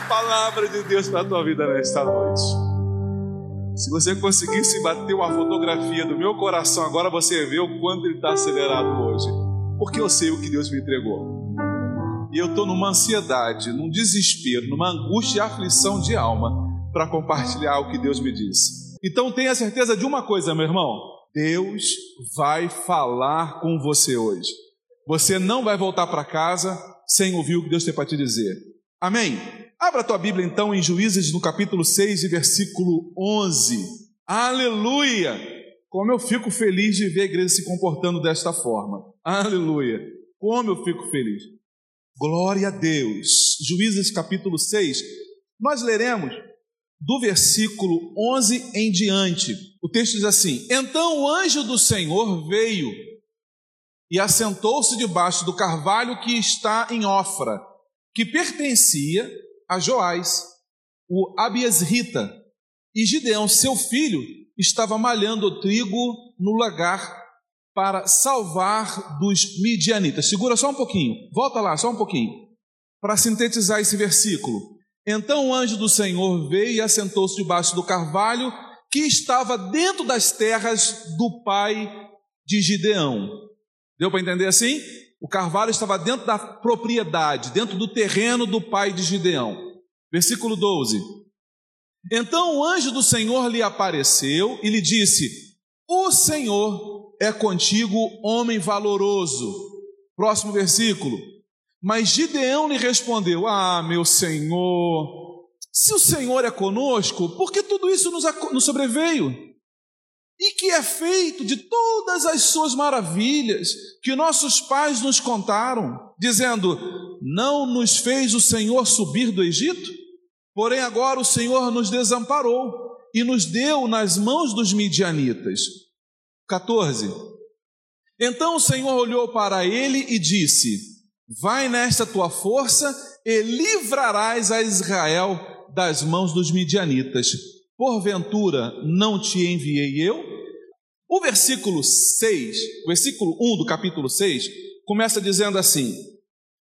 Palavra de Deus para a tua vida nesta noite. Se você conseguisse bater uma fotografia do meu coração, agora você vê o quanto ele está acelerado hoje. Porque eu sei o que Deus me entregou. E eu estou numa ansiedade, num desespero, numa angústia e aflição de alma para compartilhar o que Deus me disse. Então tenha certeza de uma coisa, meu irmão: Deus vai falar com você hoje. Você não vai voltar para casa sem ouvir o que Deus tem para te dizer. Amém? Abra a tua Bíblia então em Juízes no capítulo 6 e versículo 11. Aleluia! Como eu fico feliz de ver a igreja se comportando desta forma. Aleluia! Como eu fico feliz. Glória a Deus. Juízes capítulo 6. Nós leremos do versículo 11 em diante. O texto diz assim: Então o anjo do Senhor veio e assentou-se debaixo do carvalho que está em Ofra, que pertencia a Joás, o Abiesrita, e Gideão, seu filho, estava malhando o trigo no lagar para salvar dos midianitas. Segura só um pouquinho, volta lá, só um pouquinho, para sintetizar esse versículo. Então o anjo do Senhor veio e assentou-se debaixo do carvalho que estava dentro das terras do pai de Gideão. Deu para entender assim? O carvalho estava dentro da propriedade, dentro do terreno do pai de Gideão. Versículo 12. Então o anjo do Senhor lhe apareceu e lhe disse: O Senhor é contigo, homem valoroso. Próximo versículo. Mas Gideão lhe respondeu: Ah, meu Senhor, se o Senhor é conosco, por que tudo isso nos, sobreveio? E que é feito de todas as suas maravilhas que nossos pais nos contaram, dizendo: Não nos fez o Senhor subir do Egito? Porém, agora o Senhor nos desamparou e nos deu nas mãos dos midianitas. 14. Então o Senhor olhou para ele e disse: Vai nesta tua força e livrarás a Israel das mãos dos midianitas. Porventura não te enviei eu? O versículo 6, o versículo 1 do capítulo 6, começa dizendo assim: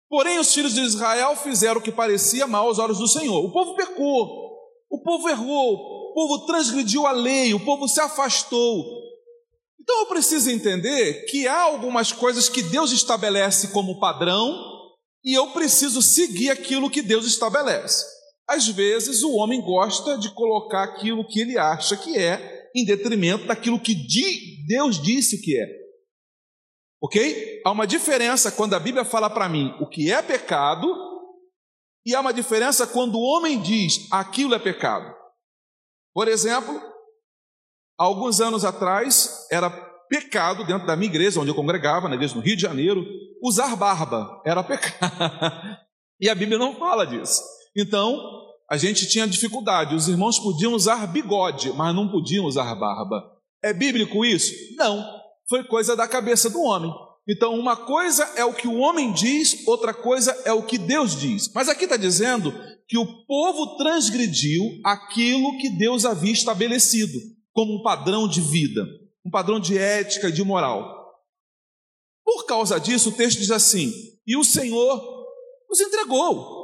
Porém, os filhos de Israel fizeram o que parecia mal aos olhos do Senhor. O povo pecou, o povo errou, o povo transgrediu a lei, o povo se afastou. Então eu preciso entender que há algumas coisas que Deus estabelece como padrão e eu preciso seguir aquilo que Deus estabelece. Às vezes o homem gosta de colocar aquilo que ele acha que é em detrimento daquilo que Deus disse que é. Ok? Há uma diferença quando a Bíblia fala para mim o que é pecado, e há uma diferença quando o homem diz aquilo é pecado. Por exemplo, alguns anos atrás era pecado dentro da minha igreja, onde eu congregava, na igreja no Rio de Janeiro, usar barba. Era pecado. e a Bíblia não fala disso. Então, a gente tinha dificuldade. Os irmãos podiam usar bigode, mas não podiam usar barba. É bíblico isso? Não. Foi coisa da cabeça do homem. Então, uma coisa é o que o homem diz, outra coisa é o que Deus diz. Mas aqui está dizendo que o povo transgrediu aquilo que Deus havia estabelecido como um padrão de vida, um padrão de ética e de moral. Por causa disso, o texto diz assim: e o Senhor os entregou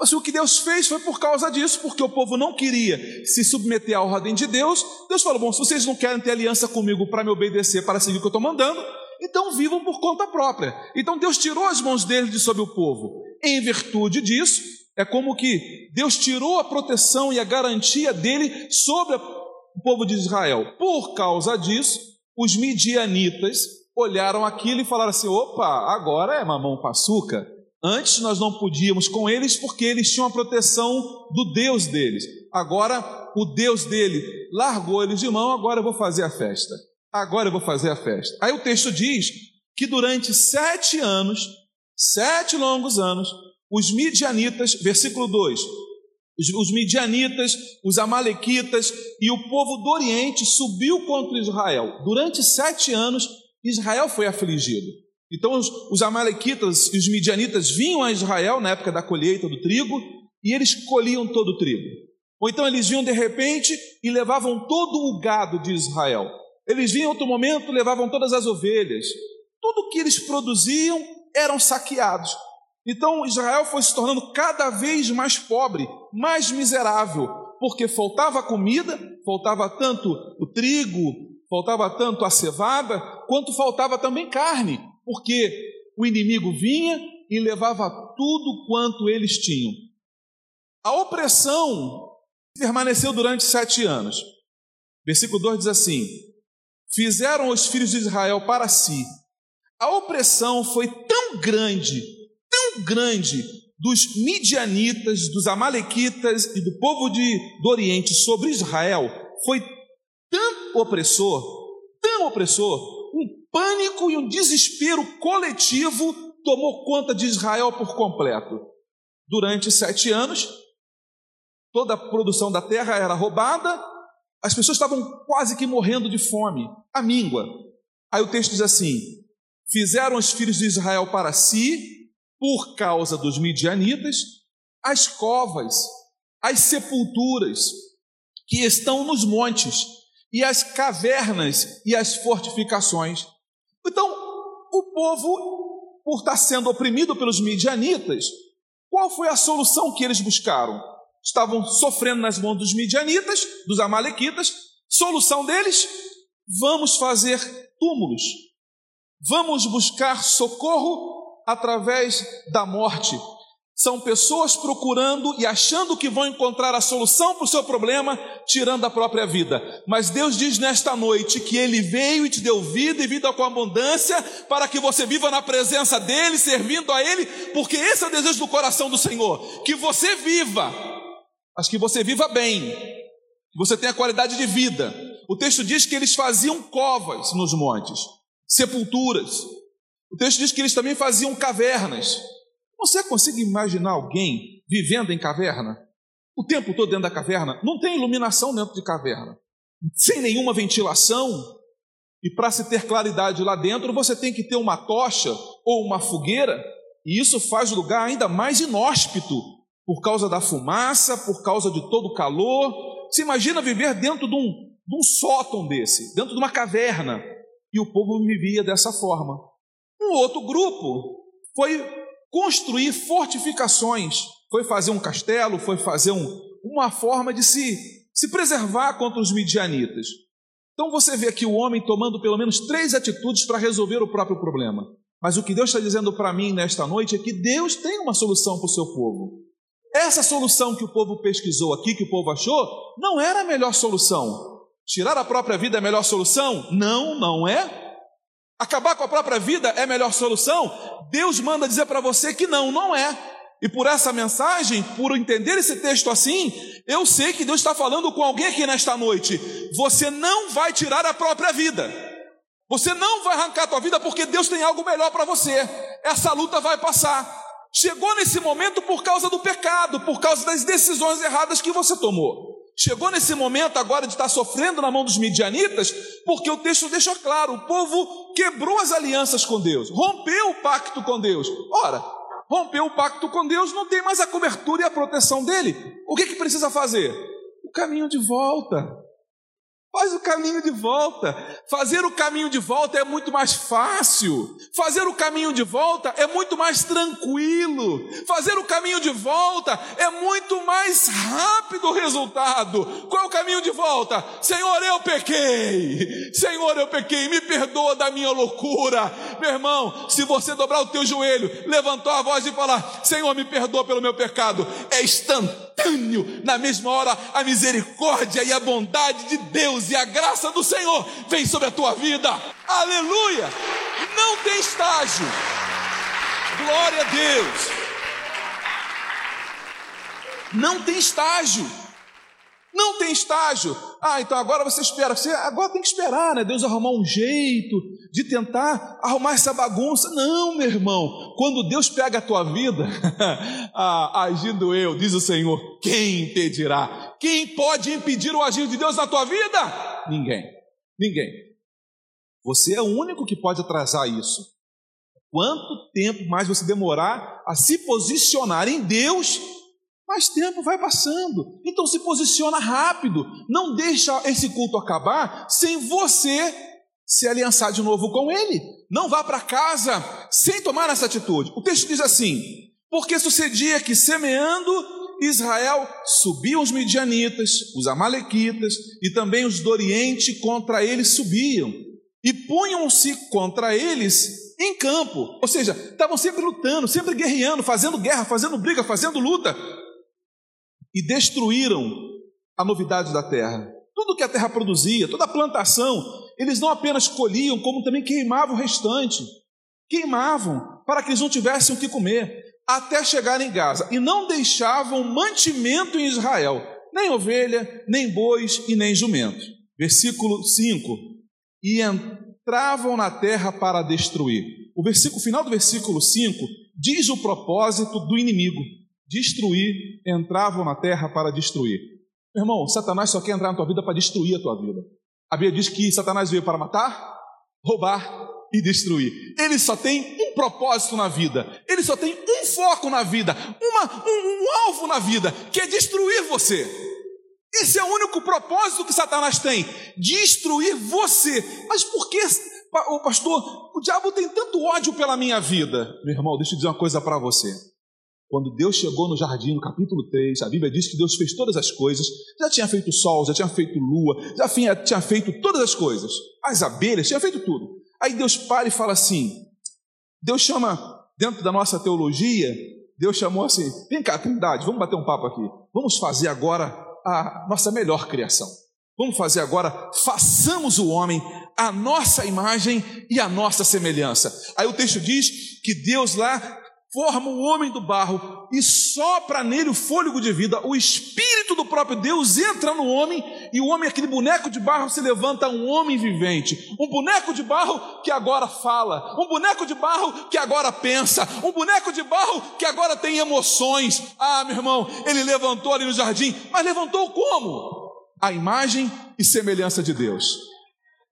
Assim, o que Deus fez foi por causa disso, porque o povo não queria se submeter à ordem de Deus. Deus falou: Bom, se vocês não querem ter aliança comigo para me obedecer, para seguir o que eu estou mandando, então vivam por conta própria. Então Deus tirou as mãos dele de sobre o povo. Em virtude disso, é como que Deus tirou a proteção e a garantia dele sobre o povo de Israel. Por causa disso, os midianitas olharam aquilo e falaram assim: opa, agora é mamão com açúcar. Antes nós não podíamos com eles porque eles tinham a proteção do Deus deles. Agora o Deus dele largou eles de mão, agora eu vou fazer a festa. Agora eu vou fazer a festa. Aí o texto diz que durante sete anos, sete longos anos, os midianitas, versículo 2, os midianitas, os amalequitas e o povo do Oriente subiu contra Israel. Durante sete anos, Israel foi afligido. Então, os, os amalequitas e os midianitas vinham a Israel na época da colheita do trigo e eles colhiam todo o trigo. Ou então eles vinham de repente e levavam todo o gado de Israel. Eles vinham em outro momento, levavam todas as ovelhas. Tudo que eles produziam eram saqueados. Então Israel foi se tornando cada vez mais pobre, mais miserável, porque faltava comida, faltava tanto o trigo, faltava tanto a cevada, quanto faltava também carne, porque o inimigo vinha e levava tudo quanto eles tinham. A opressão permaneceu durante sete anos. Versículo 2 diz assim: Fizeram os filhos de Israel para si. A opressão foi tão grande grande dos midianitas, dos amalequitas e do povo de, do Oriente sobre Israel foi tão opressor, tão opressor, pânico e um desespero coletivo tomou conta de Israel por completo. Durante sete anos, toda a produção da terra era roubada, as pessoas estavam quase que morrendo de fome, a míngua. Aí o texto diz assim: Fizeram os filhos de Israel para si por causa dos midianitas, as covas, as sepulturas que estão nos montes e as cavernas e as fortificações. Então, o povo, por estar sendo oprimido pelos midianitas, qual foi a solução que eles buscaram? Estavam sofrendo nas mãos dos midianitas, dos amalequitas. Solução deles: vamos fazer túmulos. Vamos buscar socorro através da morte. São pessoas procurando e achando que vão encontrar a solução para o seu problema, tirando a própria vida. Mas Deus diz nesta noite que Ele veio e te deu vida e vida com abundância, para que você viva na presença dEle, servindo a Ele, porque esse é o desejo do coração do Senhor: que você viva, mas que você viva bem, que você tenha qualidade de vida. O texto diz que eles faziam covas nos montes, sepulturas, o texto diz que eles também faziam cavernas. Você consegue imaginar alguém vivendo em caverna? O tempo todo dentro da caverna? Não tem iluminação dentro de caverna. Sem nenhuma ventilação. E para se ter claridade lá dentro, você tem que ter uma tocha ou uma fogueira. E isso faz o lugar ainda mais inóspito, por causa da fumaça, por causa de todo o calor. Você imagina viver dentro de um, de um sótão desse, dentro de uma caverna. E o povo vivia dessa forma. Um outro grupo foi construir fortificações, foi fazer um castelo, foi fazer um, uma forma de se, se preservar contra os midianitas. Então você vê aqui o homem tomando pelo menos três atitudes para resolver o próprio problema. Mas o que Deus está dizendo para mim nesta noite é que Deus tem uma solução para o seu povo. Essa solução que o povo pesquisou aqui, que o povo achou, não era a melhor solução. Tirar a própria vida é a melhor solução? Não, não é. Acabar com a própria vida é a melhor solução? Deus manda dizer para você que não, não é. E por essa mensagem, por entender esse texto assim, eu sei que Deus está falando com alguém aqui nesta noite. Você não vai tirar a própria vida. Você não vai arrancar a tua vida porque Deus tem algo melhor para você. Essa luta vai passar. Chegou nesse momento por causa do pecado, por causa das decisões erradas que você tomou. Chegou nesse momento agora de estar sofrendo na mão dos midianitas, porque o texto deixa claro: o povo quebrou as alianças com Deus, rompeu o pacto com Deus. Ora, rompeu o pacto com Deus, não tem mais a cobertura e a proteção dele. O que, que precisa fazer? O caminho de volta. Faz o caminho de volta. Fazer o caminho de volta é muito mais fácil. Fazer o caminho de volta é muito mais tranquilo. Fazer o caminho de volta é muito mais rápido o resultado. Qual é o caminho de volta? Senhor, eu pequei. Senhor, eu pequei. Me perdoa da minha loucura. Meu irmão, se você dobrar o teu joelho, levantar a voz e falar: Senhor, me perdoa pelo meu pecado, é instantâneo instantâneo, na mesma hora, a misericórdia e a bondade de Deus e a graça do Senhor vem sobre a tua vida. Aleluia! Não tem estágio. Glória a Deus! Não tem estágio. Não tem estágio. Ah, então agora você espera. Você agora tem que esperar, né? Deus arrumar um jeito de tentar arrumar essa bagunça. Não, meu irmão. Quando Deus pega a tua vida, ah, agindo eu, diz o Senhor, quem impedirá? Quem pode impedir o agir de Deus na tua vida? Ninguém. Ninguém. Você é o único que pode atrasar isso. Quanto tempo mais você demorar a se posicionar em Deus, mais tempo vai passando. Então se posiciona rápido. Não deixa esse culto acabar sem você se aliançar de novo com ele. Não vá para casa sem tomar essa atitude. O texto diz assim: Porque sucedia que semeando Israel subiam os midianitas, os amalequitas e também os do Oriente contra eles subiam e punham-se contra eles em campo. Ou seja, estavam sempre lutando, sempre guerreando, fazendo guerra, fazendo briga, fazendo luta e destruíram a novidade da terra. Tudo que a terra produzia, toda a plantação, eles não apenas colhiam, como também queimavam o restante. Queimavam para que eles não tivessem o que comer, até chegar em Gaza. E não deixavam mantimento em Israel, nem ovelha, nem bois e nem jumento. Versículo 5: E entravam na terra para destruir. O versículo final do versículo 5 diz o propósito do inimigo destruir, entravam na terra para destruir. Meu irmão, Satanás só quer entrar na tua vida para destruir a tua vida. A Bíblia diz que Satanás veio para matar, roubar e destruir. Ele só tem um propósito na vida, ele só tem um foco na vida, uma, um, um alvo na vida, que é destruir você. Esse é o único propósito que Satanás tem: destruir você. Mas por que, pastor, o diabo tem tanto ódio pela minha vida? Meu irmão, deixa eu dizer uma coisa para você. Quando Deus chegou no jardim, no capítulo 3, a Bíblia diz que Deus fez todas as coisas, já tinha feito sol, já tinha feito lua, já tinha feito todas as coisas, as abelhas, tinha feito tudo. Aí Deus para e fala assim: Deus chama, dentro da nossa teologia, Deus chamou assim: vem cá, Trindade, vamos bater um papo aqui, vamos fazer agora a nossa melhor criação. Vamos fazer agora, façamos o homem a nossa imagem e a nossa semelhança. Aí o texto diz que Deus lá forma o homem do barro e sopra nele o fôlego de vida, o espírito do próprio Deus entra no homem e o homem, aquele boneco de barro, se levanta um homem vivente, um boneco de barro que agora fala, um boneco de barro que agora pensa, um boneco de barro que agora tem emoções. Ah, meu irmão, ele levantou ali no jardim, mas levantou como? A imagem e semelhança de Deus.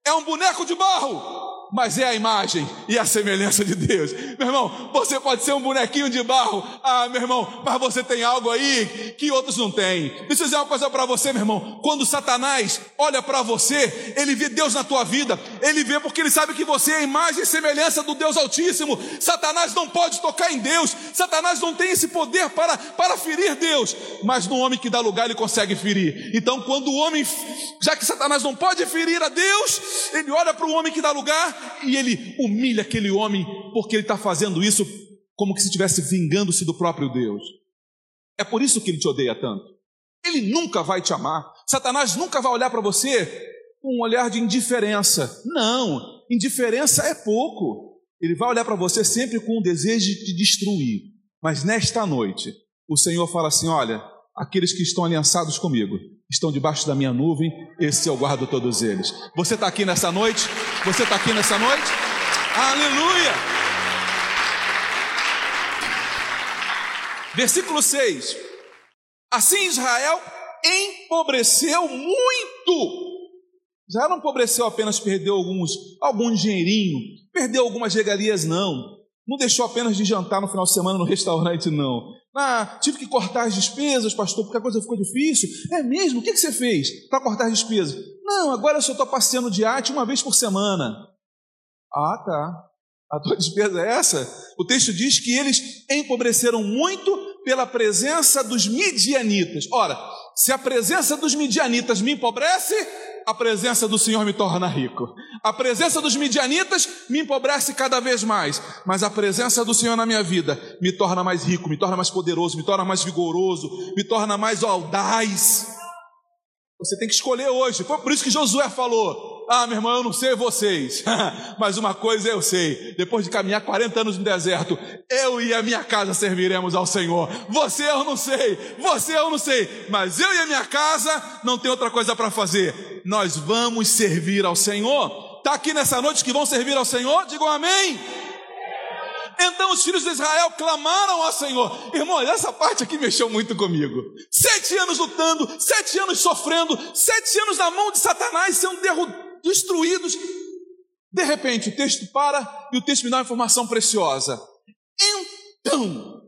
É um boneco de barro, mas é a imagem e a semelhança de Deus. Meu irmão, você pode ser um bonequinho de barro, ah, meu irmão, mas você tem algo aí que outros não têm. Deixa eu dizer uma coisa para você, meu irmão. Quando Satanás olha para você, ele vê Deus na tua vida, ele vê porque ele sabe que você é a imagem e semelhança do Deus Altíssimo. Satanás não pode tocar em Deus, Satanás não tem esse poder para, para ferir Deus, mas no homem que dá lugar ele consegue ferir. Então, quando o homem, já que Satanás não pode ferir a Deus, ele olha para o homem que dá lugar e ele humilha aquele homem porque ele está fazendo isso como que se estivesse vingando-se do próprio Deus. É por isso que ele te odeia tanto. Ele nunca vai te amar. Satanás nunca vai olhar para você com um olhar de indiferença. Não, indiferença é pouco. Ele vai olhar para você sempre com o desejo de te destruir. Mas nesta noite, o Senhor fala assim: olha, aqueles que estão aliançados comigo, estão debaixo da minha nuvem, esse eu guardo todos eles. Você está aqui nessa noite? Você está aqui nessa noite? Aleluia! Versículo 6: Assim Israel empobreceu muito. Israel não empobreceu apenas perdeu alguns, algum dinheirinho, perdeu algumas regalias, não. Não deixou apenas de jantar no final de semana no restaurante, não. Ah, tive que cortar as despesas, pastor, porque a coisa ficou difícil. É mesmo? O que você fez para cortar as despesas? Não, agora eu só estou passeando de arte uma vez por semana. Ah, tá. A tua despesa é essa? O texto diz que eles empobreceram muito pela presença dos midianitas. Ora, se a presença dos midianitas me empobrece, a presença do Senhor me torna rico. A presença dos midianitas me empobrece cada vez mais, mas a presença do Senhor na minha vida me torna mais rico, me torna mais poderoso, me torna mais vigoroso, me torna mais audaz. Você tem que escolher hoje. Foi por isso que Josué falou: Ah, meu irmão, eu não sei vocês, mas uma coisa eu sei: depois de caminhar 40 anos no deserto, eu e a minha casa serviremos ao Senhor. Você eu não sei, você eu não sei, mas eu e a minha casa não tem outra coisa para fazer. Nós vamos servir ao Senhor. Está aqui nessa noite que vão servir ao Senhor? Digam amém. Então os filhos de Israel clamaram ao Senhor. Irmão, essa parte aqui mexeu muito comigo. Sete anos lutando, sete anos sofrendo, sete anos na mão de Satanás sendo destruídos. De repente o texto para e o texto me dá uma informação preciosa. Então,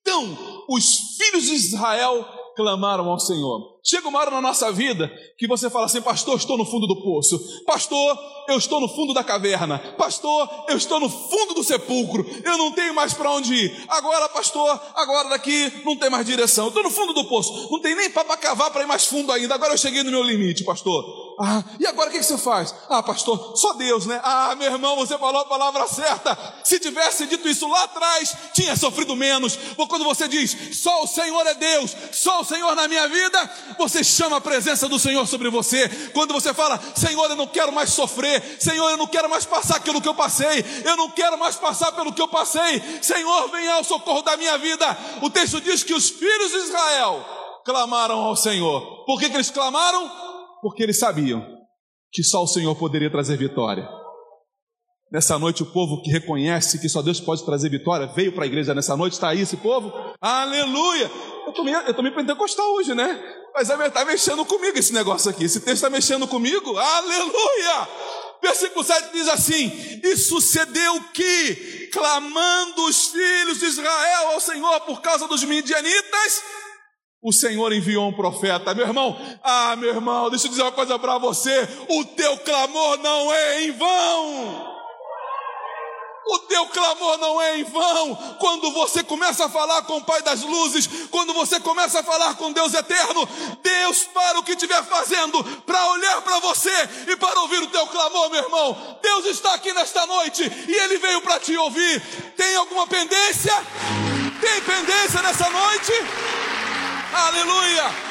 então, os filhos de Israel clamaram ao Senhor. Chega uma hora na nossa vida que você fala assim: Pastor, estou no fundo do poço. Pastor, eu estou no fundo da caverna. Pastor, eu estou no fundo do sepulcro. Eu não tenho mais para onde ir. Agora, pastor, agora daqui não tem mais direção. Eu estou no fundo do poço. Não tem nem para cavar para ir mais fundo ainda. Agora eu cheguei no meu limite, pastor. Ah, e agora o que, você faz? Ah, pastor, só Deus, né? Ah, meu irmão, você falou a palavra certa. Se tivesse dito isso lá atrás, tinha sofrido menos. Ou quando você diz, só o Senhor é Deus, só o Senhor na minha vida, você chama a presença do Senhor sobre você. Quando você fala, Senhor, eu não quero mais sofrer, Senhor, eu não quero mais passar aquilo que eu passei, eu não quero mais passar pelo que eu passei, Senhor, venha ao socorro da minha vida. O texto diz que os filhos de Israel clamaram ao Senhor. Por que, que eles clamaram? porque eles sabiam que só o Senhor poderia trazer vitória. Nessa noite, o povo que reconhece que só Deus pode trazer vitória veio para a igreja nessa noite, está aí esse povo? Aleluia! Eu estou meio, eu tô meio pentecostal hoje, né? Mas está mexendo comigo esse negócio aqui. Esse texto está mexendo comigo? Aleluia! Versículo 7 diz assim: E sucedeu que, clamando os filhos de Israel ao Senhor por causa dos midianitas, o Senhor enviou um profeta, meu irmão. Ah, meu irmão, deixa eu dizer uma coisa para você: o teu clamor não é em vão. O teu clamor não é em vão. Quando você começa a falar com o Pai das Luzes, quando você começa a falar com Deus eterno, Deus para o que estiver fazendo, para olhar para você e para ouvir o teu clamor, meu irmão. Deus está aqui nesta noite e Ele veio para te ouvir. Tem alguma pendência? Tem pendência nessa noite? Aleluia!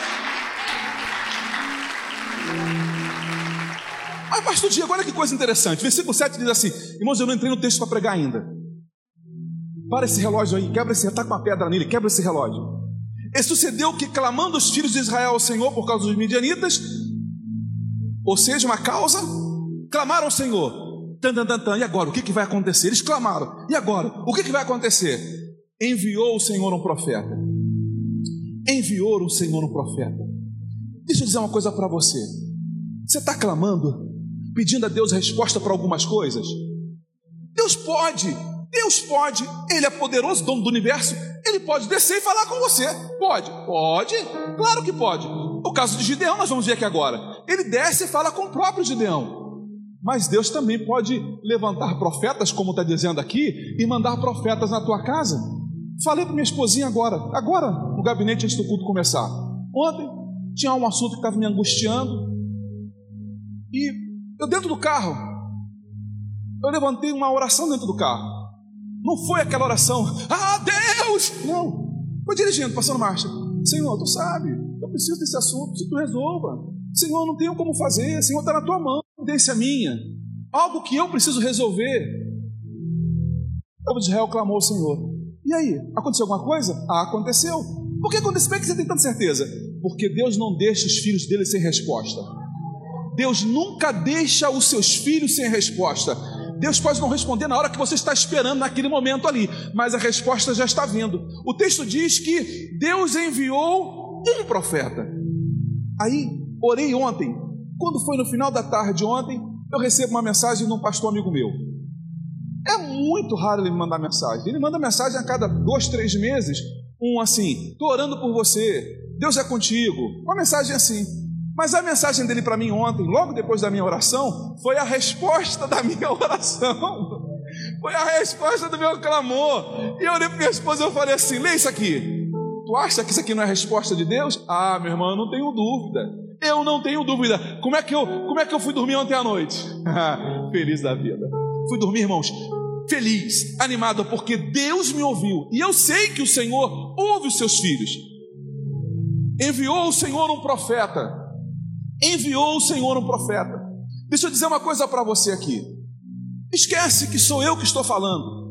Mas, pastor Diego, olha que coisa interessante. Versículo 7 diz assim: Irmãos, eu não entrei no texto para pregar ainda. Para esse relógio aí, quebra esse, está com uma pedra nele, quebra esse relógio. E sucedeu que, clamando os filhos de Israel ao Senhor por causa dos midianitas, ou seja, uma causa, clamaram ao Senhor. Tan, tan, tan, tan. E agora, o que, que vai acontecer? Eles clamaram. E agora, o que, que vai acontecer? Enviou o Senhor um profeta enviou o Senhor um profeta. Deixa eu dizer uma coisa para você. Você está clamando, pedindo a Deus resposta para algumas coisas? Deus pode, Deus pode, Ele é poderoso, dono do universo, Ele pode descer e falar com você. Pode, pode, claro que pode. O caso de Gideão, nós vamos ver aqui agora. Ele desce e fala com o próprio Gideão. Mas Deus também pode levantar profetas, como está dizendo aqui, e mandar profetas na tua casa. Falei para minha esposinha agora, agora, no gabinete antes do culto começar. Ontem tinha um assunto que estava me angustiando. E eu dentro do carro, eu levantei uma oração dentro do carro. Não foi aquela oração, ah Deus! Não. Foi dirigindo, passando marcha. Senhor, tu sabe, eu preciso desse assunto, se tu resolva. Senhor, não tenho como fazer, Senhor, está na tua mão, a minha. Algo que eu preciso resolver. O povo de Israel clamou ao Senhor. E aí, aconteceu alguma coisa? Ah, aconteceu. Por que aconteceu? Por que você tem tanta certeza? Porque Deus não deixa os filhos dele sem resposta. Deus nunca deixa os seus filhos sem resposta. Deus pode não responder na hora que você está esperando, naquele momento ali, mas a resposta já está vindo. O texto diz que Deus enviou um profeta. Aí, orei ontem. Quando foi no final da tarde ontem, eu recebo uma mensagem de um pastor amigo meu. É muito raro ele me mandar mensagem. Ele manda mensagem a cada dois, três meses. Um assim, estou orando por você, Deus é contigo. Uma mensagem assim. Mas a mensagem dele para mim ontem, logo depois da minha oração, foi a resposta da minha oração. Foi a resposta do meu clamor. E eu olhei para minha esposa e eu falei assim: lê isso aqui. Tu acha que isso aqui não é resposta de Deus? Ah, meu irmão, eu não tenho dúvida. Eu não tenho dúvida. Como é que eu, como é que eu fui dormir ontem à noite? Feliz da vida. Fui dormir, irmãos, feliz, animado, porque Deus me ouviu. E eu sei que o Senhor ouve os seus filhos. Enviou o Senhor um profeta. Enviou o Senhor um profeta. Deixa eu dizer uma coisa para você aqui. Esquece que sou eu que estou falando.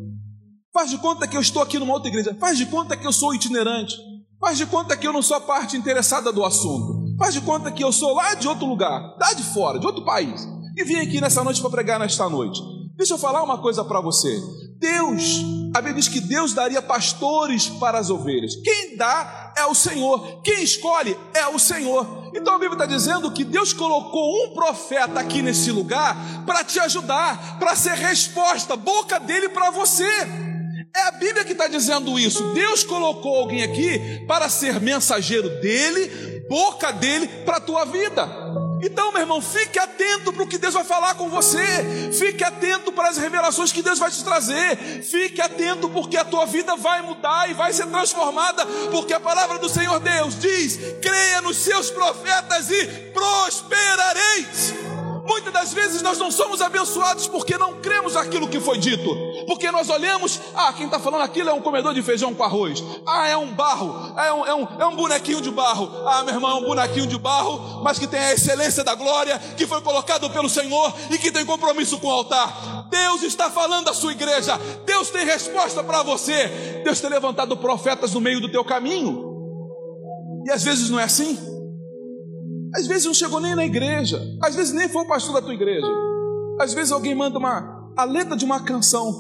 Faz de conta que eu estou aqui numa outra igreja. Faz de conta que eu sou itinerante. Faz de conta que eu não sou a parte interessada do assunto. Faz de conta que eu sou lá de outro lugar, lá de fora, de outro país. E vim aqui nessa noite para pregar nesta noite. Deixa eu falar uma coisa para você. Deus, a Bíblia diz que Deus daria pastores para as ovelhas. Quem dá é o Senhor. Quem escolhe é o Senhor. Então a Bíblia está dizendo que Deus colocou um profeta aqui nesse lugar para te ajudar, para ser resposta, boca dele para você. É a Bíblia que está dizendo isso. Deus colocou alguém aqui para ser mensageiro dele, boca dele para a tua vida. Então, meu irmão, fique atento para o que Deus vai falar com você. Fique atento para as revelações que Deus vai te trazer. Fique atento porque a tua vida vai mudar e vai ser transformada, porque a palavra do Senhor Deus diz: creia nos seus profetas e prosperareis. Muitas das vezes nós não somos abençoados porque não cremos naquilo que foi dito. Porque nós olhamos, ah, quem está falando aquilo é um comedor de feijão com arroz. Ah, é um barro, é um, é, um, é um bonequinho de barro. Ah, meu irmão, é um bonequinho de barro, mas que tem a excelência da glória, que foi colocado pelo Senhor e que tem compromisso com o altar. Deus está falando à sua igreja. Deus tem resposta para você. Deus tem levantado profetas no meio do teu caminho. E às vezes não é assim. Às vezes não chegou nem na igreja, às vezes nem foi o pastor da tua igreja. Às vezes alguém manda uma a letra de uma canção.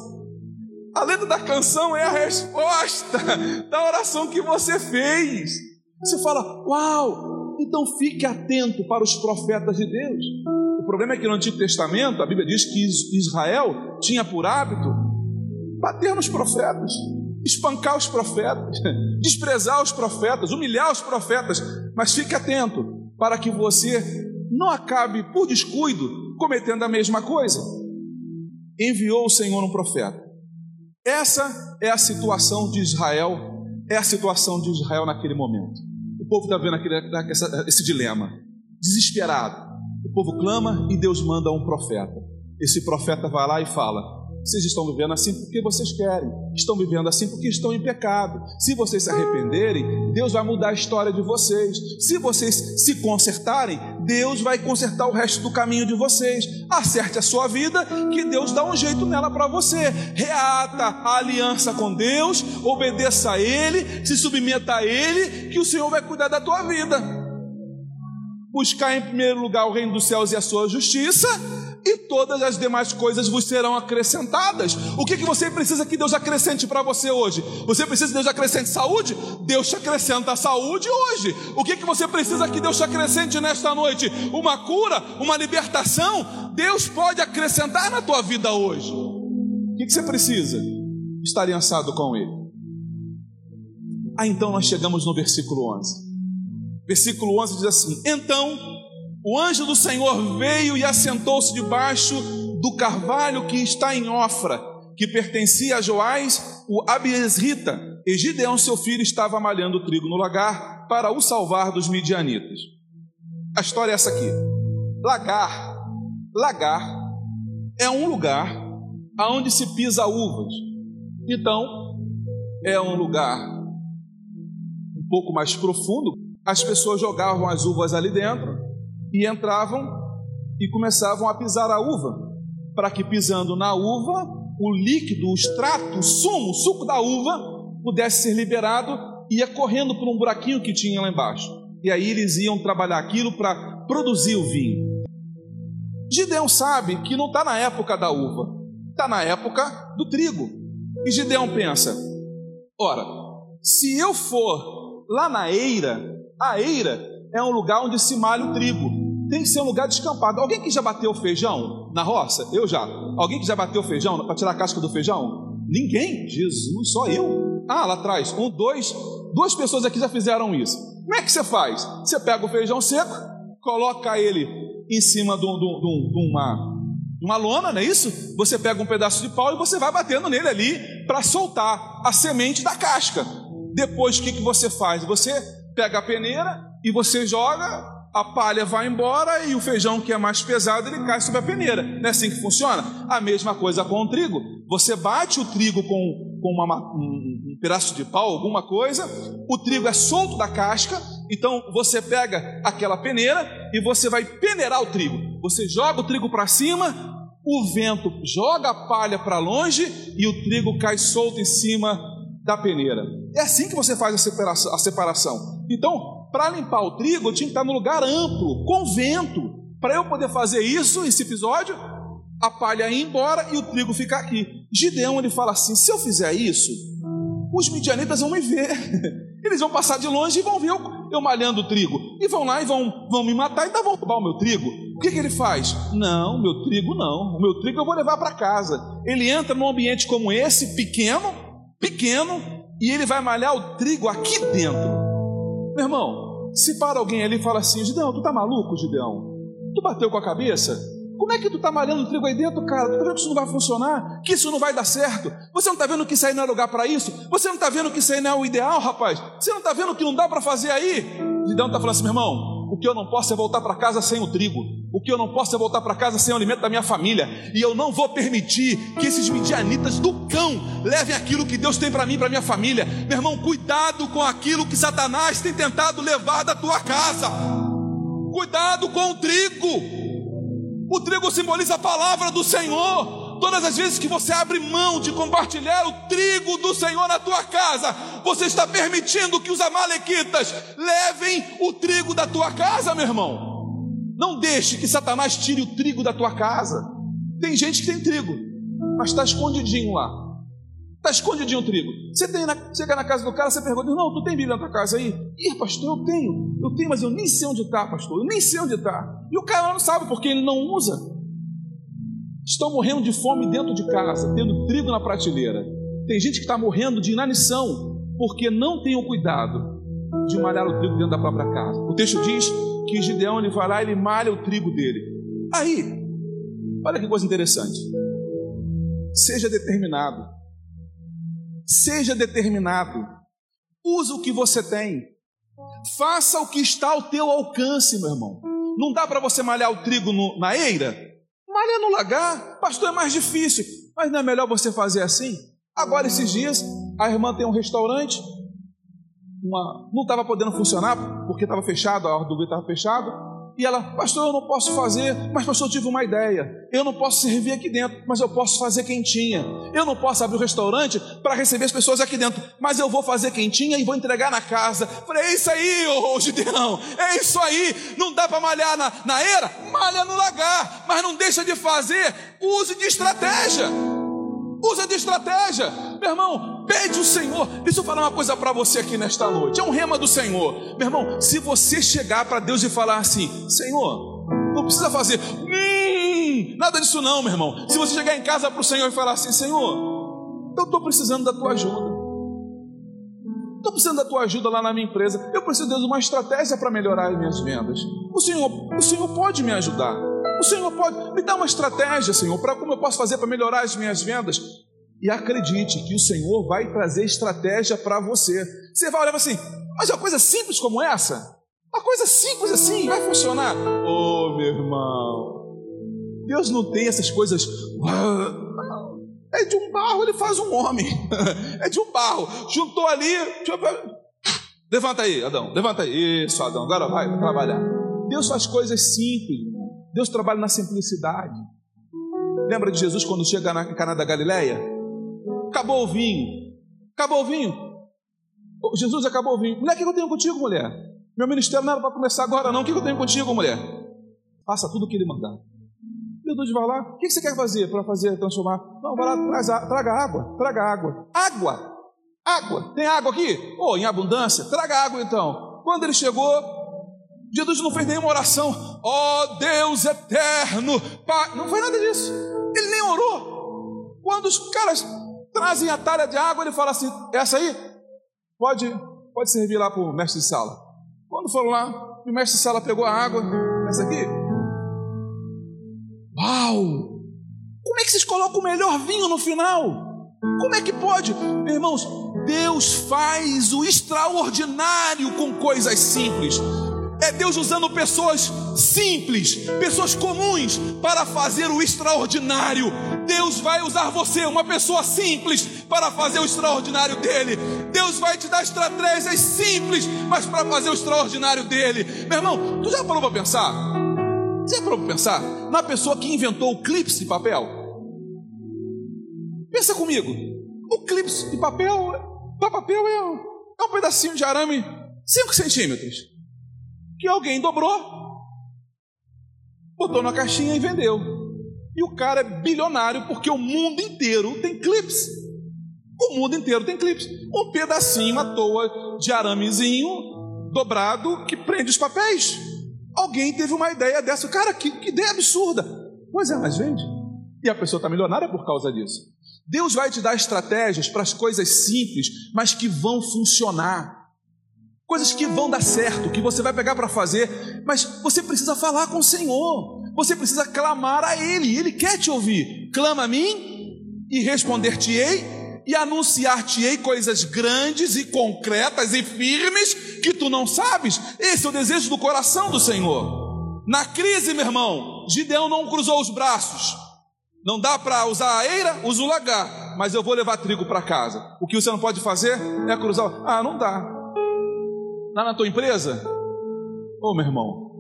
A letra da canção é a resposta da oração que você fez. Você fala: "Uau!" Então fique atento para os profetas de Deus. O problema é que no Antigo Testamento a Bíblia diz que Israel tinha por hábito bater nos profetas, espancar os profetas, desprezar os profetas, humilhar os profetas. Mas fique atento, para que você não acabe por descuido cometendo a mesma coisa. Enviou o Senhor um profeta. Essa é a situação de Israel, é a situação de Israel naquele momento. O povo está vendo aquele, esse dilema, desesperado. O povo clama e Deus manda um profeta. Esse profeta vai lá e fala: vocês estão vivendo assim porque vocês querem, estão vivendo assim porque estão em pecado. Se vocês se arrependerem, Deus vai mudar a história de vocês. Se vocês se consertarem, Deus vai consertar o resto do caminho de vocês. Acerte a sua vida, que Deus dá um jeito nela para você. Reata a aliança com Deus, obedeça a Ele, se submeta a Ele, que o Senhor vai cuidar da tua vida. Buscar em primeiro lugar o reino dos céus e a sua justiça e todas as demais coisas vos serão acrescentadas. O que, que você precisa que Deus acrescente para você hoje? Você precisa que Deus acrescente saúde? Deus te acrescenta a saúde hoje. O que, que você precisa que Deus te acrescente nesta noite? Uma cura? Uma libertação? Deus pode acrescentar na tua vida hoje. O que, que você precisa? Estar aliançado com Ele. Ah, então nós chegamos no versículo 11. Versículo 11 diz assim: Então o anjo do Senhor veio e assentou-se debaixo do carvalho que está em Ofra, que pertencia a Joás, o Abiesrita, e Gideão, seu filho, estava malhando trigo no lagar para o salvar dos midianitas. A história é essa aqui. Lagar, lagar é um lugar aonde se pisa uvas. Então, é um lugar um pouco mais profundo. As pessoas jogavam as uvas ali dentro e entravam e começavam a pisar a uva, para que pisando na uva, o líquido, o extrato, o sumo, o suco da uva pudesse ser liberado e ia correndo por um buraquinho que tinha lá embaixo. E aí eles iam trabalhar aquilo para produzir o vinho. Gideão sabe que não está na época da uva, está na época do trigo. E Gideão pensa: ora, se eu for lá na eira, a eira é um lugar onde se malha o trigo tem que ser um lugar descampado. Alguém que já bateu feijão na roça? Eu já. Alguém que já bateu feijão para tirar a casca do feijão? Ninguém. Jesus, só eu. Ah, lá atrás, um, dois, duas pessoas aqui já fizeram isso. Como é que você faz? Você pega o feijão seco, coloca ele em cima de, de, de, de uma, uma lona, não é isso? Você pega um pedaço de pau e você vai batendo nele ali para soltar a semente da casca. Depois, o que, que você faz? Você pega a peneira e você joga a palha vai embora e o feijão que é mais pesado ele cai sobre a peneira. Não é assim que funciona? A mesma coisa com o trigo. Você bate o trigo com, com uma, um, pedaço de pau, alguma coisa, o trigo é solto da casca, Então você pega aquela peneira e você vai peneirar o trigo. Você joga o trigo para cima, o vento joga a palha para longe e o trigo cai solto em cima da peneira. É assim que você faz a separação. A separação. Então, para limpar o trigo, eu tinha que estar no lugar amplo, com vento. Para eu poder fazer isso, esse episódio, a palha ir embora e o trigo ficar aqui. Gideão ele fala assim: se eu fizer isso, os midianitas vão me ver. Eles vão passar de longe e vão ver eu, eu malhando o trigo. E vão lá e vão, vão me matar e ainda vão roubar o meu trigo. O que, que ele faz? Não, meu trigo não. O meu trigo eu vou levar para casa. Ele entra num ambiente como esse, pequeno, pequeno, e ele vai malhar o trigo aqui dentro. Meu irmão, se para alguém ali e fala assim: Gideão, tu tá maluco, Gideão? Tu bateu com a cabeça? Como é que tu está malhando trigo aí dentro, cara? Tu está vendo que isso não vai funcionar? Que isso não vai dar certo? Você não está vendo que isso aí não é lugar para isso? Você não está vendo que isso aí não é o ideal, rapaz? Você não está vendo que não dá para fazer aí? Gideão está falando assim, meu irmão, o que eu não posso é voltar para casa sem o trigo. O que eu não posso é voltar para casa sem o alimento da minha família. E eu não vou permitir que esses midianitas do cão levem aquilo que Deus tem para mim para minha família. Meu irmão, cuidado com aquilo que Satanás tem tentado levar da tua casa. Cuidado com o trigo. O trigo simboliza a palavra do Senhor. Todas as vezes que você abre mão de compartilhar o trigo do Senhor na tua casa, você está permitindo que os amalequitas levem o trigo da tua casa, meu irmão. Não deixe que Satanás tire o trigo da tua casa. Tem gente que tem trigo, mas está escondidinho lá. Está escondidinho o trigo. Você tem na, chega na casa do cara, você pergunta, irmão, tu tem Bíblia na tua casa aí? Ih, pastor, eu tenho. Eu tenho, mas eu nem sei onde está, pastor. Eu nem sei onde está. E o cara não sabe porque ele não usa. Estão morrendo de fome dentro de casa, tendo trigo na prateleira. Tem gente que está morrendo de inanição porque não tem o cuidado de malhar o trigo dentro da própria casa. O texto diz que Gideão ele vai lá e ele malha o trigo dele. Aí, olha que coisa interessante. Seja determinado Seja determinado. Use o que você tem. Faça o que está ao teu alcance, meu irmão. Não dá para você malhar o trigo no, na eira? Malha no lagar. Pastor, é mais difícil. Mas não é melhor você fazer assim? Agora, esses dias, a irmã tem um restaurante. Uma, não estava podendo funcionar porque estava fechado, a ordem do estava fechado. E ela, pastor, eu não posso fazer, mas pastor, eu tive uma ideia. Eu não posso servir aqui dentro, mas eu posso fazer quentinha. Eu não posso abrir o um restaurante para receber as pessoas aqui dentro, mas eu vou fazer quentinha e vou entregar na casa. Falei, é isso aí, ô Gideão, é isso aí. Não dá para malhar na, na era? Malha no lagar, mas não deixa de fazer. Use de estratégia. Usa de estratégia. Meu irmão, pede o Senhor. Deixa eu falar uma coisa para você aqui nesta noite. É um rema do Senhor. Meu irmão, se você chegar para Deus e falar assim: Senhor, não precisa fazer hum, nada disso, não, meu irmão. Se você chegar em casa para o Senhor e falar assim: Senhor, eu estou precisando da tua ajuda. Estou precisando da tua ajuda lá na minha empresa. Eu preciso de uma estratégia para melhorar as minhas vendas. O Senhor, o Senhor pode me ajudar. O Senhor pode me dar uma estratégia, Senhor, para como eu posso fazer para melhorar as minhas vendas. E acredite que o Senhor vai trazer estratégia para você. Você vai olhar assim, mas uma coisa simples como essa, uma coisa simples assim, vai funcionar. Oh, meu irmão, Deus não tem essas coisas. É de um barro, ele faz um homem. É de um barro. Juntou ali. Levanta aí, Adão. Levanta aí. Isso, Adão. Agora vai trabalhar. Deus faz coisas simples. Deus trabalha na simplicidade. Lembra de Jesus quando chega na Cana da Galileia? Acabou o vinho. Acabou o vinho. Jesus acabou o vinho. Mulher, o que eu tenho contigo, mulher? Meu ministério não era para começar agora, não. O que eu tenho contigo, mulher? Faça tudo o que ele mandar. Jesus vai lá, o que você quer fazer para fazer transformar? Não, vai lá, traz, traga água, traga água. Água! Água! Tem água aqui? Oh, em abundância? Traga água então. Quando ele chegou, Jesus não fez nenhuma oração. Ó oh, Deus eterno, Pai. Não foi nada disso. Ele nem orou. Quando os caras trazem a talha de água, ele fala assim: essa aí pode, pode servir lá para o mestre de sala. Quando foram lá, o mestre de sala pegou a água. Essa aqui. Uau! Como é que vocês colocam o melhor vinho no final? Como é que pode? Irmãos, Deus faz o extraordinário com coisas simples. É Deus usando pessoas simples, pessoas comuns, para fazer o extraordinário. Deus vai usar você, uma pessoa simples, para fazer o extraordinário dele. Deus vai te dar estratégias simples, mas para fazer o extraordinário dele. Meu irmão, tu já parou para pensar? Você já parou para pensar na pessoa que inventou o clipe de papel? Pensa comigo. O clipe de papel, papel é é um pedacinho de arame 5 centímetros que alguém dobrou, botou na caixinha e vendeu. E o cara é bilionário porque o mundo inteiro tem clips. O mundo inteiro tem clips. Um pedacinho à toa de aramezinho dobrado que prende os papéis. Alguém teve uma ideia dessa. Cara, que, que ideia absurda. Pois é, mas vende. E a pessoa está milionária por causa disso. Deus vai te dar estratégias para as coisas simples, mas que vão funcionar. Coisas que vão dar certo, que você vai pegar para fazer, mas você precisa falar com o Senhor, você precisa clamar a Ele, Ele quer te ouvir. Clama a mim e responder-te-ei e anunciar-te-ei coisas grandes e concretas e firmes que tu não sabes. Esse é o desejo do coração do Senhor. Na crise, meu irmão, Gideão não cruzou os braços. Não dá para usar a eira, usa o lagar, mas eu vou levar trigo para casa. O que você não pode fazer é cruzar. Ah, não dá. Lá na tua empresa? Ô oh, meu irmão,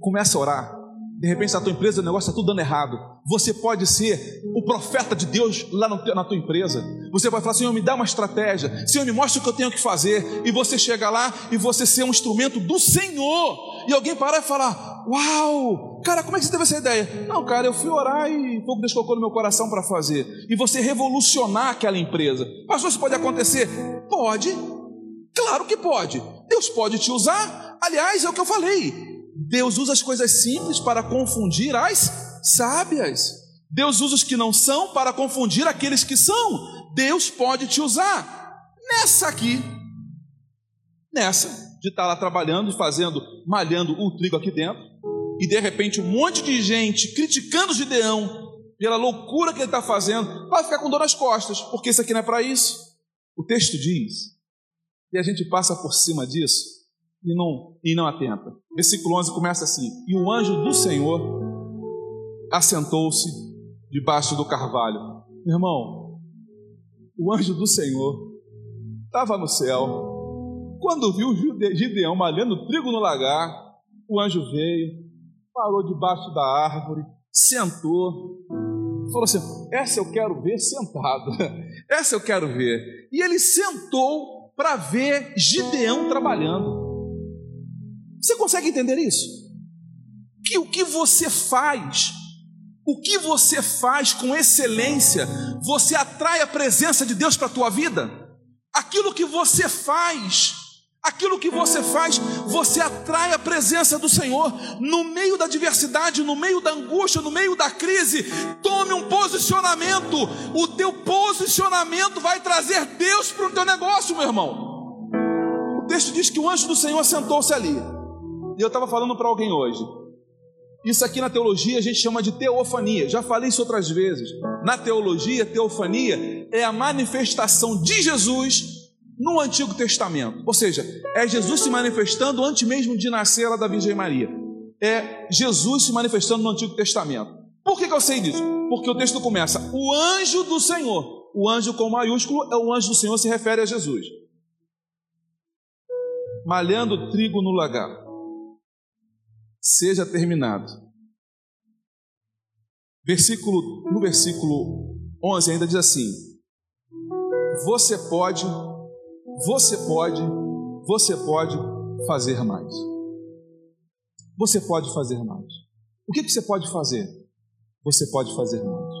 começa a orar. De repente, na tua empresa o negócio está tudo dando errado. Você pode ser o profeta de Deus lá na tua empresa. Você vai falar, Senhor, me dá uma estratégia. Senhor, me mostra o que eu tenho que fazer. E você chega lá e você ser um instrumento do Senhor. E alguém parar e falar, uau, cara, como é que você teve essa ideia? Não, cara, eu fui orar e pouco Deus colocou no meu coração para fazer. E você revolucionar aquela empresa. Pastor, isso pode acontecer? Pode. Claro que pode. Deus pode te usar. Aliás, é o que eu falei. Deus usa as coisas simples para confundir as sábias. Deus usa os que não são para confundir aqueles que são. Deus pode te usar. Nessa aqui, nessa, de estar lá trabalhando, fazendo, malhando o trigo aqui dentro, e de repente um monte de gente criticando Gideão pela loucura que ele está fazendo, vai ficar com dor nas costas, porque isso aqui não é para isso. O texto diz e a gente passa por cima disso e não, e não atenta. Versículo 11 começa assim: E o anjo do Senhor assentou-se debaixo do carvalho. Meu irmão, o anjo do Senhor estava no céu. Quando viu Gideão malhando trigo no lagar, o anjo veio, parou debaixo da árvore, sentou, falou assim: Essa eu quero ver sentado, essa eu quero ver. E ele sentou para ver Gideão trabalhando. Você consegue entender isso? Que o que você faz, o que você faz com excelência, você atrai a presença de Deus para a tua vida. Aquilo que você faz, aquilo que você faz, você atrai a presença do Senhor. No meio da adversidade, no meio da angústia, no meio da crise, tome um posicionamento. O teu posicionamento vai trazer Deus para o teu negócio, meu irmão. O texto diz que o anjo do Senhor sentou-se ali. E eu estava falando para alguém hoje. Isso aqui na teologia a gente chama de teofania. Já falei isso outras vezes. Na teologia, teofania é a manifestação de Jesus no Antigo Testamento. Ou seja, é Jesus se manifestando antes mesmo de nascer lá da Virgem Maria. É Jesus se manifestando no Antigo Testamento. Por que, que eu sei disso? Porque o texto começa: o anjo do Senhor. O anjo com maiúsculo é o anjo do Senhor, se refere a Jesus. Malhando trigo no lagar. Seja terminado. Versículo, no versículo 11 ainda diz assim: Você pode você pode, você pode fazer mais. Você pode fazer mais. O que, que você pode fazer? Você pode fazer mais.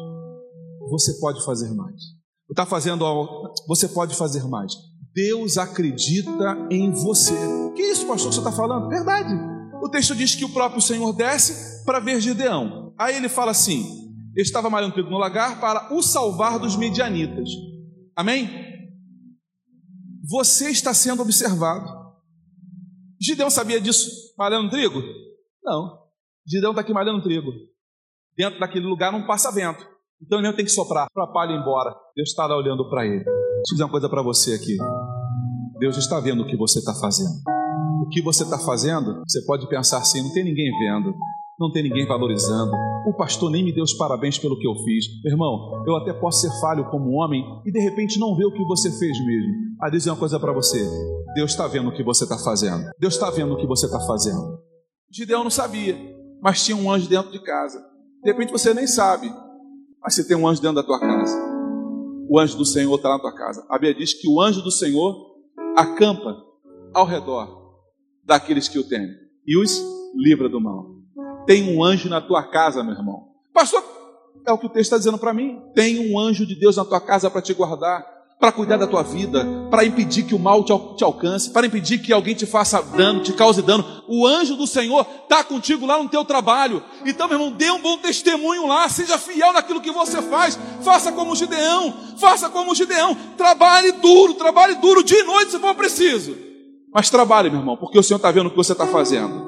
Você pode fazer mais. Está fazendo algo, você pode fazer mais. Deus acredita em você. Que isso, pastor, que você está falando? Verdade. O texto diz que o próprio Senhor desce para ver Gideão. Aí ele fala assim: estava malhando trigo no lagar para o salvar dos medianitas. Amém? Você está sendo observado. Gideão sabia disso malhando trigo? Não. Gideão está aqui malhando trigo. Dentro daquele lugar não passa vento. Então ele não tem que soprar para a palha ir embora. Deus está lá olhando para ele. Deixa eu dizer uma coisa para você aqui. Deus está vendo o que você está fazendo. O que você está fazendo, você pode pensar assim: não tem ninguém vendo, não tem ninguém valorizando, o pastor nem me deu os parabéns pelo que eu fiz. Irmão, eu até posso ser falho como homem e de repente não ver o que você fez mesmo. A dizer uma coisa para você: Deus está vendo o que você está fazendo. Deus está vendo o que você está fazendo. Gideão não sabia, mas tinha um anjo dentro de casa. De repente você nem sabe, mas você tem um anjo dentro da tua casa. O anjo do Senhor está na tua casa. A Bíblia diz que o anjo do Senhor acampa ao redor daqueles que o temem e os livra do mal. Tem um anjo na tua casa, meu irmão. Pastor, é o que o texto está dizendo para mim. Tem um anjo de Deus na tua casa para te guardar, para cuidar da tua vida, para impedir que o mal te, alcance, para impedir que alguém te faça dano, te cause dano. O anjo do Senhor está contigo lá no teu trabalho. Então, meu irmão, dê um bom testemunho lá, seja fiel naquilo que você faz. Faça como Gideão, faça como Gideão. Trabalhe duro, trabalhe duro, dia e noite se for preciso. Mas trabalhe, meu irmão, porque o Senhor está vendo o que você está fazendo.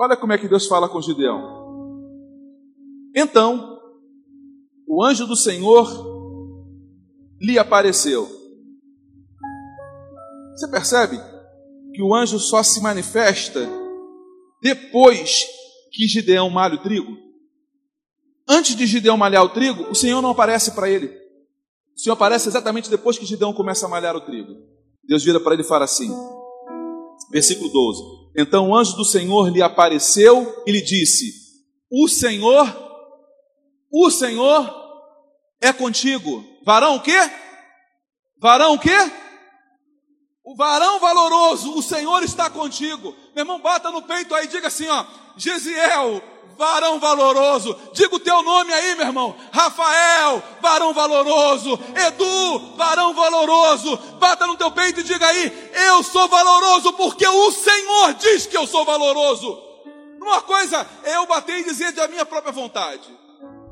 Olha como é que Deus fala com Gideão. Então, o anjo do Senhor lhe apareceu. Você percebe que o anjo só se manifesta depois que Gideão malha o trigo? Antes de Gideão malhar o trigo, o Senhor não aparece para ele. O Senhor aparece exatamente depois que Gideão começa a malhar o trigo. Deus vira para ele e fala assim, versículo 12: então o anjo do Senhor lhe apareceu e lhe disse: O Senhor, o Senhor é contigo. Varão o quê? Varão o quê? O varão valoroso, o Senhor está contigo. Meu irmão, bata no peito aí, diga assim, ó, Gesiel, varão valoroso. Diga o teu nome aí, meu irmão. Rafael, varão valoroso. Edu, varão valoroso. Bata no teu peito e diga aí: Eu sou valoroso porque o Senhor diz que eu sou valoroso. Uma coisa é eu bater e dizer da minha própria vontade.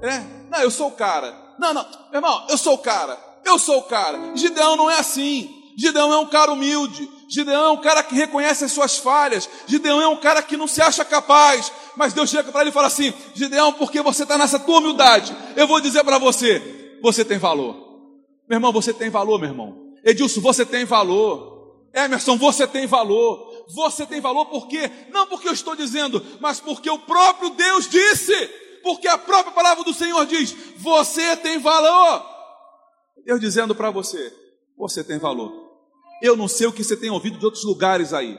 É? Não, eu sou o cara. Não, não, meu irmão, eu sou o cara. Eu sou o cara. Gideão não é assim. Gideão é um cara humilde. Gideão é um cara que reconhece as suas falhas. Gideão é um cara que não se acha capaz. Mas Deus chega para ele e fala assim: Gideão, porque você está nessa tua humildade, eu vou dizer para você: você tem valor. Meu irmão, você tem valor, meu irmão. Edilson, você tem valor. Emerson, você tem valor. Você tem valor porque, não porque eu estou dizendo, mas porque o próprio Deus disse. Porque a própria palavra do Senhor diz: você tem valor. Eu dizendo para você: você tem valor. Eu não sei o que você tem ouvido de outros lugares aí.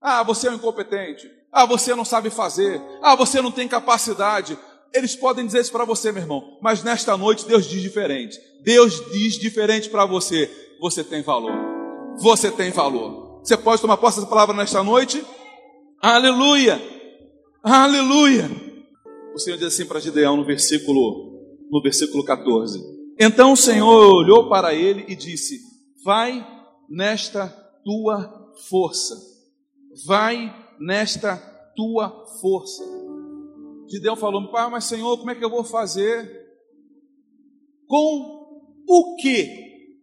Ah, você é um incompetente. Ah, você não sabe fazer. Ah, você não tem capacidade. Eles podem dizer isso para você, meu irmão. Mas nesta noite Deus diz diferente. Deus diz diferente para você. Você tem valor. Você tem valor. Você pode tomar posse dessa palavra nesta noite? Aleluia! Aleluia! O Senhor diz assim para Gideão no versículo, no versículo 14. Então o Senhor olhou para ele e disse: Vai nesta tua força. Vai nesta tua força. Gideão falou: Pai, mas Senhor, como é que eu vou fazer? Com o que?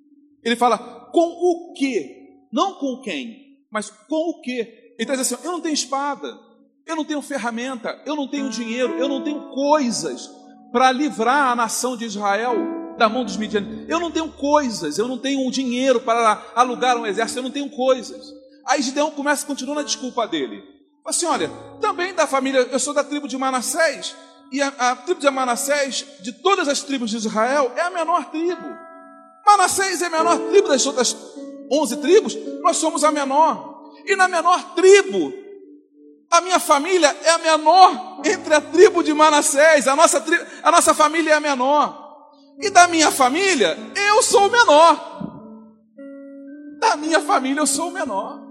Ele fala: Com o que? Não com quem, mas com o que? Ele está dizendo assim: Eu não tenho espada, eu não tenho ferramenta, eu não tenho dinheiro, eu não tenho coisas para livrar a nação de Israel da mão dos midianitas. Eu não tenho coisas, eu não tenho dinheiro para alugar um exército, eu não tenho coisas. Aí Gideão começa, continua na desculpa dele. Assim, olha, também da família, eu sou da tribo de Manassés, e a, a tribo de Manassés, de todas as tribos de Israel, é a menor tribo. Manassés é a menor tribo das outras 11 tribos, nós somos a menor. E na menor tribo, a minha família é a menor entre a tribo de Manassés, a nossa, tri, a nossa família é a menor. E da minha família, eu sou o menor. Da minha família, eu sou o menor.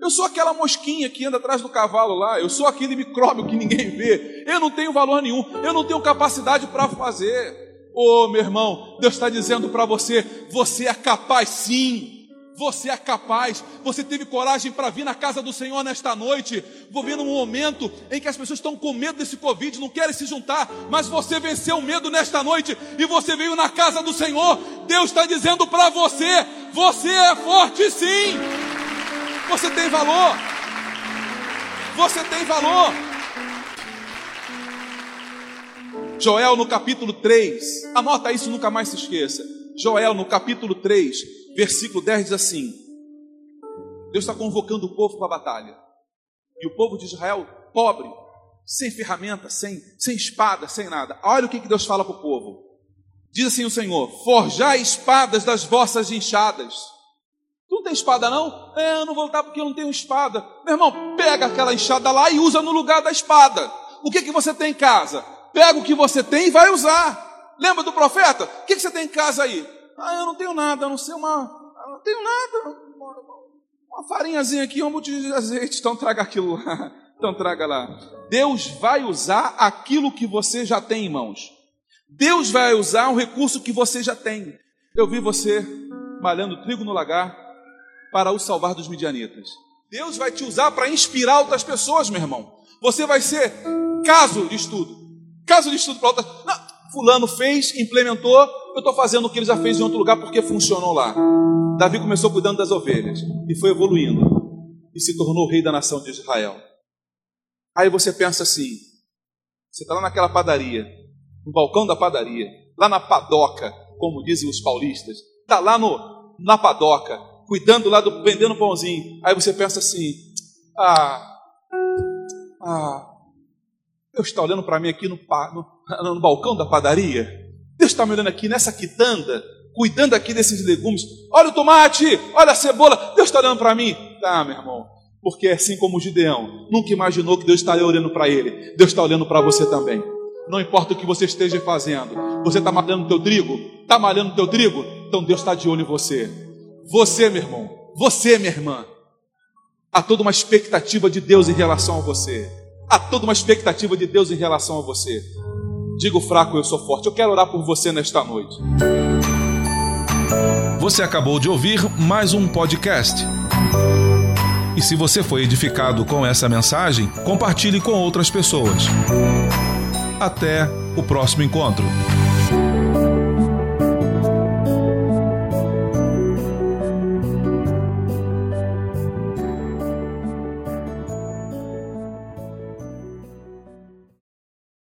Eu sou aquela mosquinha que anda atrás do cavalo lá. Eu sou aquele micróbio que ninguém vê. Eu não tenho valor nenhum. Eu não tenho capacidade para fazer. Oh, meu irmão, Deus está dizendo para você: você é capaz sim. Você é capaz, você teve coragem para vir na casa do Senhor nesta noite, vivendo um momento em que as pessoas estão com medo desse Covid, não querem se juntar, mas você venceu o medo nesta noite e você veio na casa do Senhor. Deus está dizendo para você: você é forte sim, você tem valor, você tem valor. Joel no capítulo 3, anota isso, nunca mais se esqueça. Joel no capítulo 3, versículo 10 diz assim: Deus está convocando o povo para a batalha. E o povo de Israel, pobre, sem ferramenta, sem, sem espada, sem nada. Olha o que, que Deus fala para o povo. Diz assim o Senhor: Forjai espadas das vossas enxadas. Tu não tem espada, não? É, eu não vou lutar porque eu não tenho espada. Meu irmão, pega aquela enxada lá e usa no lugar da espada. O que, que você tem em casa? Pega o que você tem e vai usar. Lembra do profeta? O que, que você tem em casa aí? Ah, eu não tenho nada, a não ser uma. Eu não tenho nada. Uma, farinhazinha aqui, um monte de azeite. Então traga aquilo lá. Então traga lá. Deus vai usar aquilo que você já tem em mãos. Deus vai usar o recurso que você já tem. Eu vi você malhando trigo no lagar para o salvar dos midianitas. Deus vai te usar para inspirar outras pessoas, meu irmão. Você vai ser caso de estudo. Caso de estudo para outras. Não, fulano fez, implementou, eu estou fazendo o que ele já fez em outro lugar porque funcionou lá. Davi começou cuidando das ovelhas e foi evoluindo e se tornou rei da nação de Israel. Aí você pensa assim: você está lá naquela padaria, no balcão da padaria, lá na padoca, como dizem os paulistas, está lá no, na padoca, cuidando lá do vendendo pãozinho. Aí você pensa assim: ah, ah, Deus está olhando para mim aqui no, no, no balcão da padaria. Deus está me olhando aqui nessa quitanda, cuidando aqui desses legumes. Olha o tomate, olha a cebola. Deus está olhando para mim. Tá, meu irmão. Porque assim como o Gideão nunca imaginou que Deus estaria olhando para ele, Deus está olhando para você também. Não importa o que você esteja fazendo, você está malhando o teu trigo? Está malhando o teu trigo? Então Deus está de olho em você. Você, meu irmão, você, minha irmã, há toda uma expectativa de Deus em relação a você. Há toda uma expectativa de Deus em relação a você. Diga o fraco, eu sou forte. Eu quero orar por você nesta noite. Você acabou de ouvir mais um podcast. E se você foi edificado com essa mensagem, compartilhe com outras pessoas. Até o próximo encontro.